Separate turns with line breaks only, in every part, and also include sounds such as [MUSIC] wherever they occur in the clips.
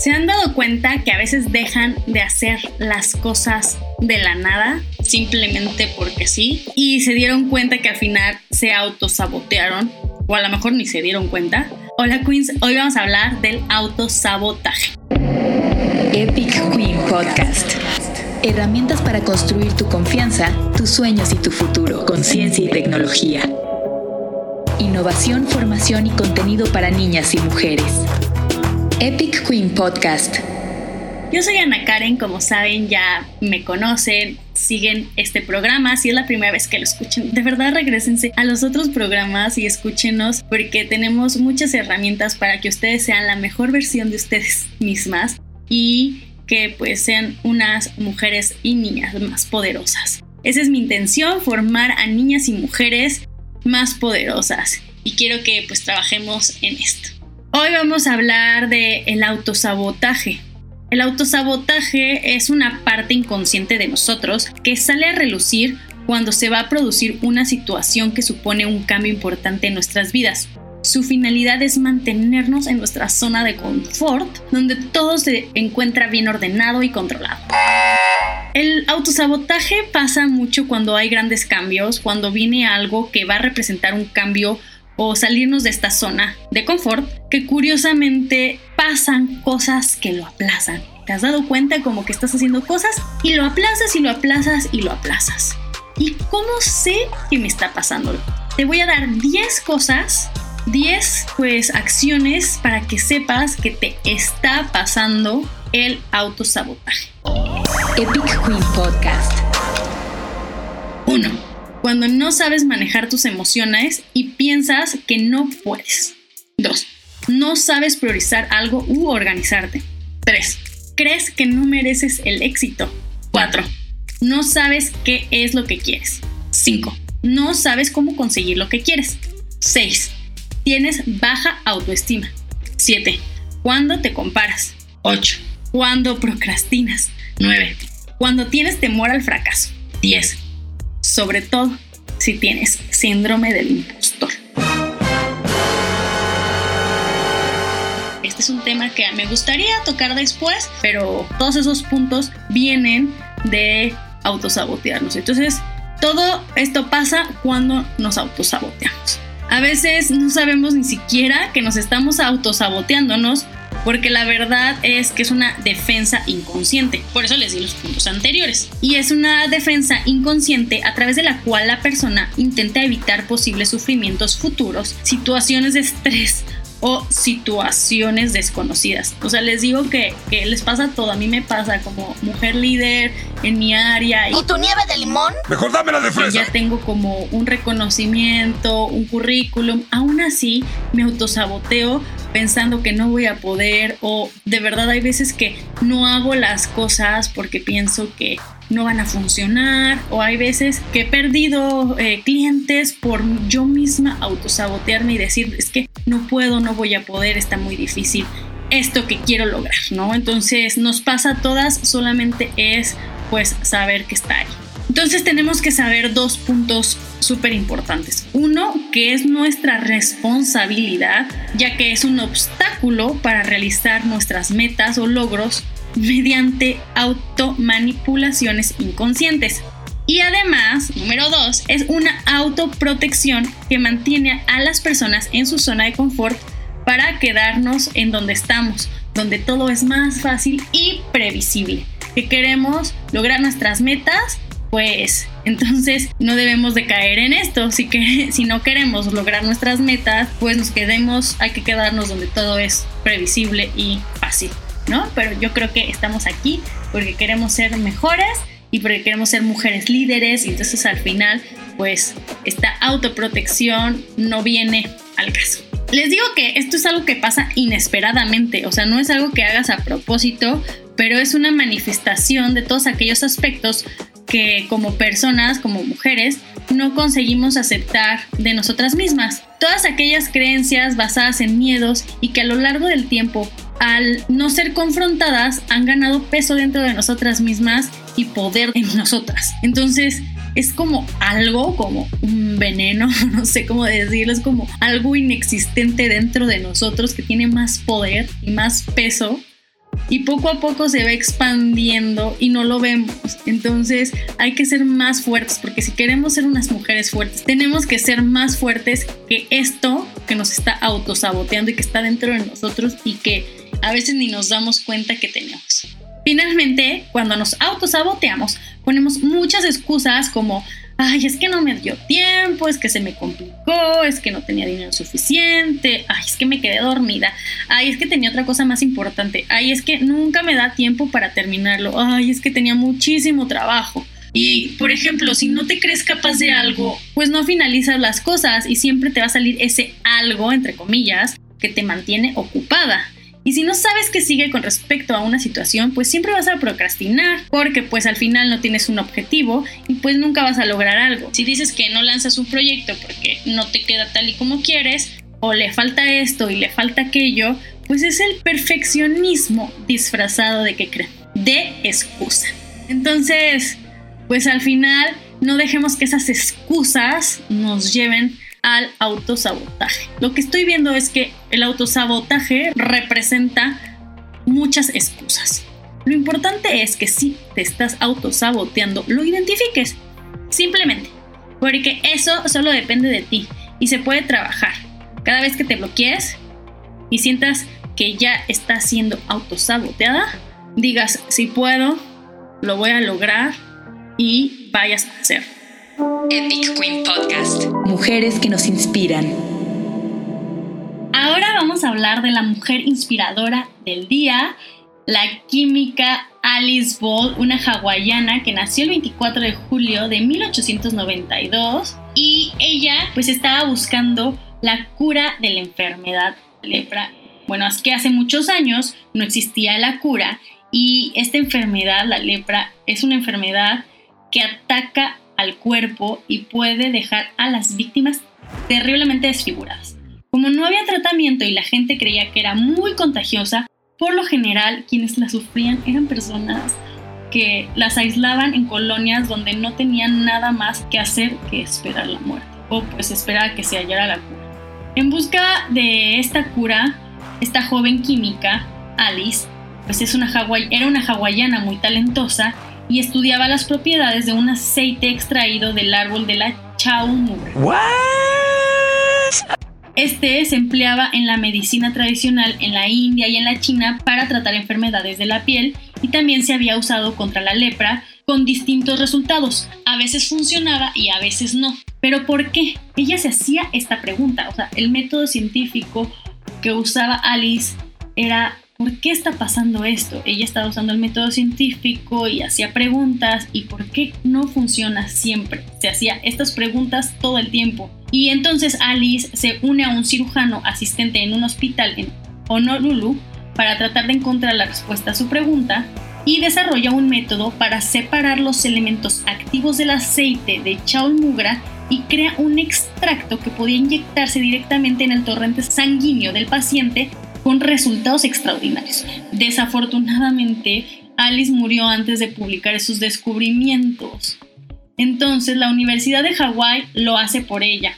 ¿Se han dado cuenta que a veces dejan de hacer las cosas de la nada, simplemente porque sí? Y se dieron cuenta que al final se autosabotearon, o a lo mejor ni se dieron cuenta. Hola Queens, hoy vamos a hablar del autosabotaje.
Epic Queen Podcast. Herramientas para construir tu confianza, tus sueños y tu futuro con ciencia y tecnología. Innovación, formación y contenido para niñas y mujeres. Epic Queen Podcast.
Yo soy Ana Karen, como saben ya me conocen, siguen este programa, si es la primera vez que lo escuchen, de verdad regresense a los otros programas y escúchenos porque tenemos muchas herramientas para que ustedes sean la mejor versión de ustedes [LAUGHS] mismas y que pues sean unas mujeres y niñas más poderosas. Esa es mi intención, formar a niñas y mujeres más poderosas y quiero que pues trabajemos en esto. Hoy vamos a hablar de el autosabotaje. El autosabotaje es una parte inconsciente de nosotros que sale a relucir cuando se va a producir una situación que supone un cambio importante en nuestras vidas. Su finalidad es mantenernos en nuestra zona de confort, donde todo se encuentra bien ordenado y controlado. El autosabotaje pasa mucho cuando hay grandes cambios, cuando viene algo que va a representar un cambio o salirnos de esta zona de confort, que curiosamente pasan cosas que lo aplazan. ¿Te has dado cuenta como que estás haciendo cosas y lo aplazas y lo aplazas y lo aplazas? ¿Y cómo sé que me está pasando? Te voy a dar 10 cosas, 10 pues acciones para que sepas que te está pasando el autosabotaje.
Epic Queen Podcast.
1 cuando no sabes manejar tus emociones y piensas que no puedes. 2. No sabes priorizar algo u organizarte. 3. Crees que no mereces el éxito. 4. No sabes qué es lo que quieres. 5. No sabes cómo conseguir lo que quieres. 6. Tienes baja autoestima. 7. Cuando te comparas. 8. Cuando procrastinas. 9. Cuando tienes temor al fracaso. 10 sobre todo si tienes síndrome del impostor. Este es un tema que me gustaría tocar después, pero todos esos puntos vienen de autosabotearnos. Entonces, todo esto pasa cuando nos autosaboteamos. A veces no sabemos ni siquiera que nos estamos autosaboteándonos porque la verdad es que es una defensa inconsciente. Por eso les di los puntos anteriores. Y es una defensa inconsciente a través de la cual la persona intenta evitar posibles sufrimientos futuros, situaciones de estrés o situaciones desconocidas. O sea, les digo que, les pasa todo. A mí me pasa como mujer líder en mi área.
¿Y, tu nieve de limón?
Mejor dámela de fresa.
Ya tengo como un reconocimiento, un currículum. Aún así, me autosaboteo pensando que no voy a poder o de verdad hay veces que no hago las cosas porque pienso que no van a funcionar o hay veces que he perdido eh, clientes por yo misma autosabotearme y decir es que no puedo, no voy a poder, está muy difícil esto que quiero lograr, ¿no? Entonces nos pasa a todas, solamente es pues saber que está ahí. Entonces tenemos que saber dos puntos súper importantes. Uno, que es nuestra responsabilidad, ya que es un obstáculo para realizar nuestras metas o logros mediante automanipulaciones inconscientes. Y además, número dos, es una autoprotección que mantiene a las personas en su zona de confort para quedarnos en donde estamos, donde todo es más fácil y previsible. Que queremos lograr nuestras metas pues entonces no debemos de caer en esto. Si, que, [LAUGHS] si no queremos lograr nuestras metas, pues nos quedemos, hay que quedarnos donde todo es previsible y fácil, ¿no? Pero yo creo que estamos aquí porque queremos ser mejores y porque queremos ser mujeres líderes y entonces al final, pues esta autoprotección no viene al caso. Les digo que esto es algo que pasa inesperadamente, o sea, no es algo que hagas a propósito, pero es una manifestación de todos aquellos aspectos que como personas, como mujeres, no conseguimos aceptar de nosotras mismas. Todas aquellas creencias basadas en miedos y que a lo largo del tiempo, al no ser confrontadas, han ganado peso dentro de nosotras mismas y poder en nosotras. Entonces, es como algo, como un veneno, [LAUGHS] no sé cómo decirlo, es como algo inexistente dentro de nosotros que tiene más poder y más peso y poco a poco se va expandiendo y no lo vemos. Entonces hay que ser más fuertes porque si queremos ser unas mujeres fuertes, tenemos que ser más fuertes que esto que nos está autosaboteando y que está dentro de nosotros y que a veces ni nos damos cuenta que tenemos. Finalmente, cuando nos autosaboteamos, ponemos muchas excusas como, ay, es que no me dio tiempo, es que se me complicó, es que no tenía dinero suficiente, ay, es que me quedé dormida, ay, es que tenía otra cosa más importante, ay, es que nunca me da tiempo para terminarlo, ay, es que tenía muchísimo trabajo. Y, por ejemplo, si no te crees capaz de algo, pues no finalizas las cosas y siempre te va a salir ese algo, entre comillas, que te mantiene ocupada. Y si no sabes qué sigue con respecto a una situación, pues siempre vas a procrastinar, porque pues al final no tienes un objetivo y pues nunca vas a lograr algo. Si dices que no lanzas un proyecto porque no te queda tal y como quieres, o le falta esto y le falta aquello, pues es el perfeccionismo disfrazado de que de excusa. Entonces, pues al final no dejemos que esas excusas nos lleven al autosabotaje. Lo que estoy viendo es que el autosabotaje representa muchas excusas. Lo importante es que si te estás autosaboteando, lo identifiques. Simplemente. Porque eso solo depende de ti y se puede trabajar. Cada vez que te bloquees y sientas que ya estás siendo autosaboteada, digas, si puedo, lo voy a lograr y vayas a hacerlo.
Epic Queen Podcast. Mujeres que nos inspiran.
Ahora vamos a hablar de la mujer inspiradora del día, la química Alice Ball, una hawaiana que nació el 24 de julio de 1892 y ella pues estaba buscando la cura de la enfermedad lepra. Bueno, es que hace muchos años no existía la cura y esta enfermedad, la lepra, es una enfermedad que ataca al cuerpo y puede dejar a las víctimas terriblemente desfiguradas. Como no había tratamiento y la gente creía que era muy contagiosa, por lo general quienes la sufrían eran personas que las aislaban en colonias donde no tenían nada más que hacer que esperar la muerte o pues esperar a que se hallara la cura. En busca de esta cura, esta joven química, Alice, pues es una era una hawaiana muy talentosa y estudiaba las propiedades de un aceite extraído del árbol de la chaumura. Este se empleaba en la medicina tradicional en la India y en la China para tratar enfermedades de la piel y también se había usado contra la lepra con distintos resultados. A veces funcionaba y a veces no. ¿Pero por qué? Ella se hacía esta pregunta. O sea, el método científico que usaba Alice era ¿por qué está pasando esto? Ella estaba usando el método científico y hacía preguntas y ¿por qué no funciona siempre? Se hacía estas preguntas todo el tiempo. Y entonces Alice se une a un cirujano asistente en un hospital en Honolulu para tratar de encontrar la respuesta a su pregunta y desarrolla un método para separar los elementos activos del aceite de chaulmugra y crea un extracto que podía inyectarse directamente en el torrente sanguíneo del paciente con resultados extraordinarios. Desafortunadamente, Alice murió antes de publicar sus descubrimientos. Entonces, la Universidad de Hawái lo hace por ella.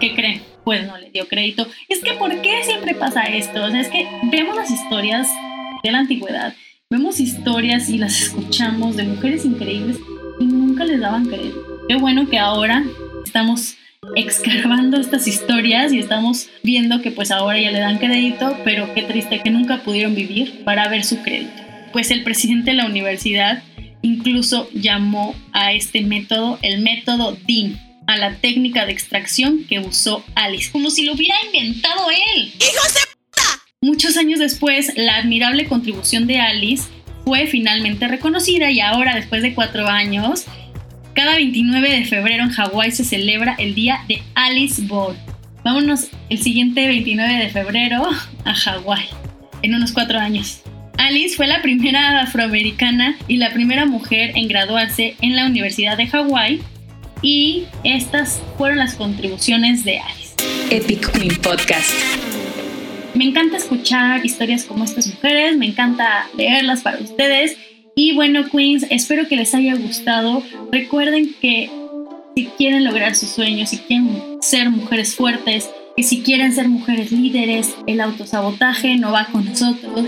¿Qué creen? Pues no le dio crédito. Es que, ¿por qué siempre pasa esto? O sea, es que vemos las historias de la antigüedad, vemos historias y las escuchamos de mujeres increíbles y nunca les daban crédito. Qué bueno que ahora estamos excavando estas historias y estamos viendo que pues ahora ya le dan crédito, pero qué triste que nunca pudieron vivir para ver su crédito. Pues el presidente de la universidad incluso llamó a este método el método DIN, a la técnica de extracción que usó Alice, como si lo hubiera inventado él. ¡Hijo de puta! Muchos años después, la admirable contribución de Alice fue finalmente reconocida y ahora, después de cuatro años, cada 29 de febrero en Hawái se celebra el día de Alice Ball. Vámonos el siguiente 29 de febrero a Hawái, en unos cuatro años. Alice fue la primera afroamericana y la primera mujer en graduarse en la Universidad de Hawái y estas fueron las contribuciones de Alice.
Epic Queen Podcast.
Me encanta escuchar historias como estas mujeres, me encanta leerlas para ustedes y bueno, Queens, espero que les haya gustado. Recuerden que si quieren lograr sus sueños, si quieren ser mujeres fuertes, que si quieren ser mujeres líderes, el autosabotaje no va con nosotros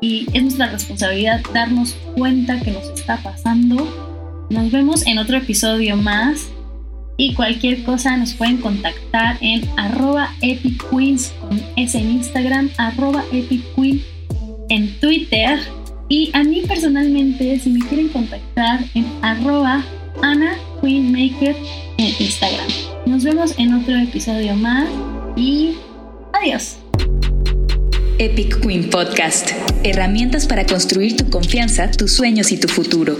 y, y es nuestra responsabilidad darnos cuenta que nos está pasando. Nos vemos en otro episodio más y cualquier cosa nos pueden contactar en arroba epicqueens con S en Instagram, arroba epicqueen en Twitter y a mí personalmente si me quieren contactar en arroba Ana Queenmaker en Instagram. Nos vemos en otro episodio más y adiós.
Epic Queen Podcast. Herramientas para construir tu confianza, tus sueños y tu futuro.